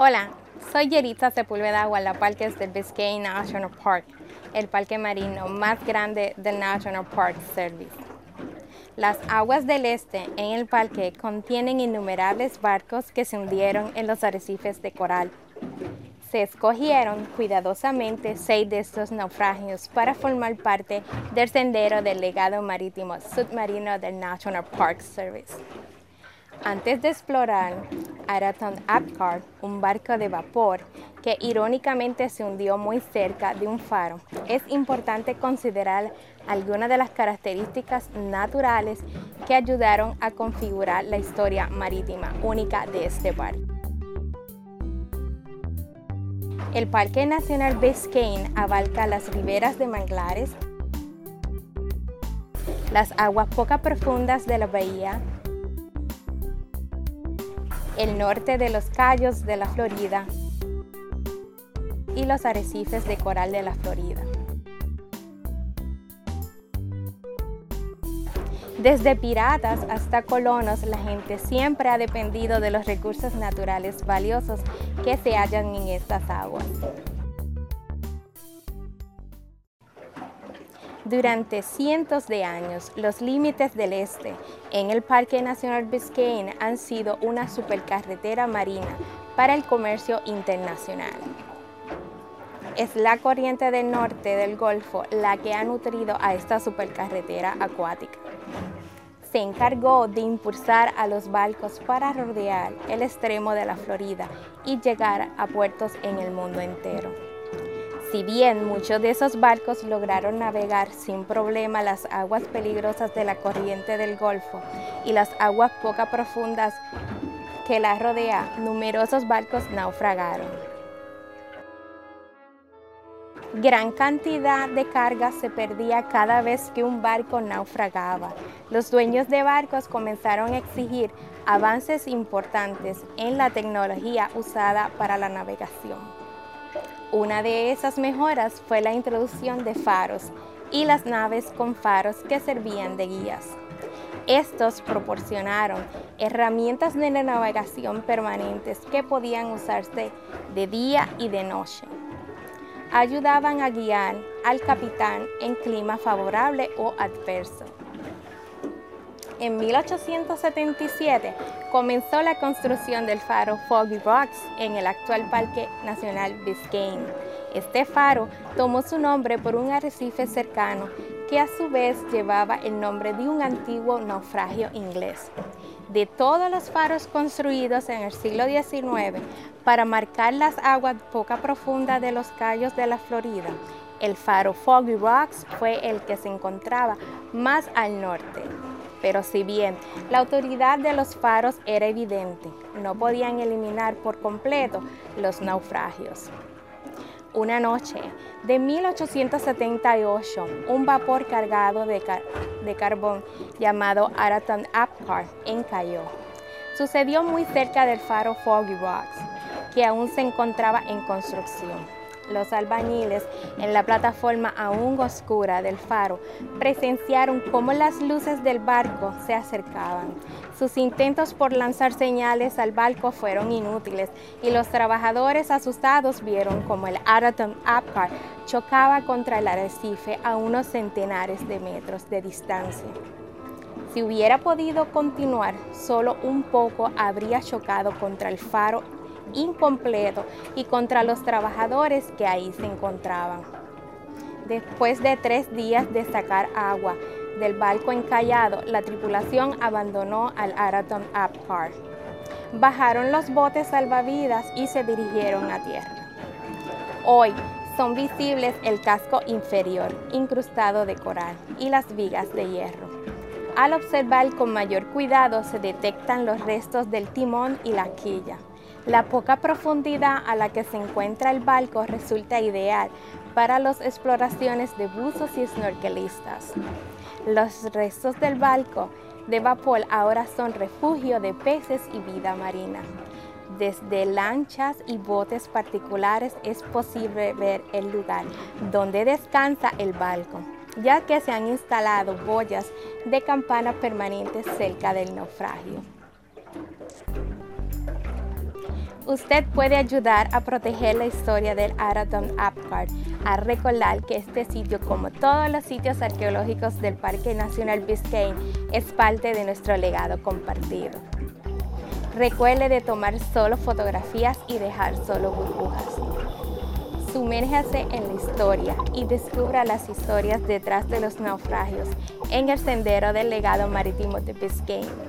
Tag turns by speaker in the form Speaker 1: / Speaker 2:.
Speaker 1: Hola, soy Yeritza Sepúlveda Gualaparques del Biscayne National Park, el parque marino más grande del National Park Service. Las aguas del este en el parque contienen innumerables barcos que se hundieron en los arrecifes de coral. Se escogieron cuidadosamente seis de estos naufragios para formar parte del sendero del legado marítimo submarino del National Park Service. Antes de explorar Araton Apcar, un barco de vapor que irónicamente se hundió muy cerca de un faro, es importante considerar algunas de las características naturales que ayudaron a configurar la historia marítima única de este barco. El Parque Nacional Biscayne abarca las riberas de manglares, las aguas poco profundas de la bahía, el norte de los Cayos de la Florida y los arrecifes de coral de la Florida. Desde piratas hasta colonos, la gente siempre ha dependido de los recursos naturales valiosos que se hallan en estas aguas. Durante cientos de años, los límites del este en el Parque Nacional Biscayne han sido una supercarretera marina para el comercio internacional. Es la corriente del norte del Golfo la que ha nutrido a esta supercarretera acuática. Se encargó de impulsar a los barcos para rodear el extremo de la Florida y llegar a puertos en el mundo entero. Si bien muchos de esos barcos lograron navegar sin problema las aguas peligrosas de la corriente del Golfo y las aguas poco profundas que la rodea, numerosos barcos naufragaron. Gran cantidad de carga se perdía cada vez que un barco naufragaba. Los dueños de barcos comenzaron a exigir avances importantes en la tecnología usada para la navegación. Una de esas mejoras fue la introducción de faros y las naves con faros que servían de guías. Estos proporcionaron herramientas de navegación permanentes que podían usarse de día y de noche. Ayudaban a guiar al capitán en clima favorable o adverso. En 1877 comenzó la construcción del faro Foggy Rocks en el actual Parque Nacional Biscayne. Este faro tomó su nombre por un arrecife cercano que a su vez llevaba el nombre de un antiguo naufragio inglés. De todos los faros construidos en el siglo XIX para marcar las aguas poco profundas de los cayos de la Florida, el faro Foggy Rocks fue el que se encontraba más al norte. Pero si bien la autoridad de los faros era evidente, no podían eliminar por completo los naufragios. Una noche de 1878, un vapor cargado de, carbón llamado Araton Apcar encalló. Sucedió muy cerca del faro Foggy Rocks, que aún se encontraba en construcción los albañiles en la plataforma aún oscura del faro presenciaron cómo las luces del barco se acercaban. Sus intentos por lanzar señales al barco fueron inútiles y los trabajadores asustados vieron cómo el Araton Apcar chocaba contra el arrecife a unos centenares de metros de distancia. Si hubiera podido continuar, solo un poco habría chocado contra el faro incompleto y contra los trabajadores que ahí se encontraban. Después de tres días de sacar agua del barco encallado, la tripulación abandonó al Araton Apcar. Bajaron los botes salvavidas y se dirigieron a tierra. Hoy son visibles el casco inferior, incrustado de coral, y las vigas de hierro. Al observar con mayor cuidado se detectan los restos del timón y la quilla. La poca profundidad a la que se encuentra el barco resulta ideal para las exploraciones de buzos y snorkelistas. Los restos del barco de vapor ahora son refugio de peces y vida marina. Desde lanchas y botes particulares es posible ver el lugar donde descansa el barco, ya que se han instalado boyas de campana permanentes cerca del naufragio. Usted puede ayudar a proteger la historia del Araton Apgar, a recordar que este sitio, como todos los sitios arqueológicos del Parque Nacional Biscayne, es parte de nuestro legado compartido. Recuerde de tomar solo fotografías y dejar solo burbujas. Sumérjase en la historia y descubra las historias detrás de los naufragios en el sendero del legado marítimo de Biscayne.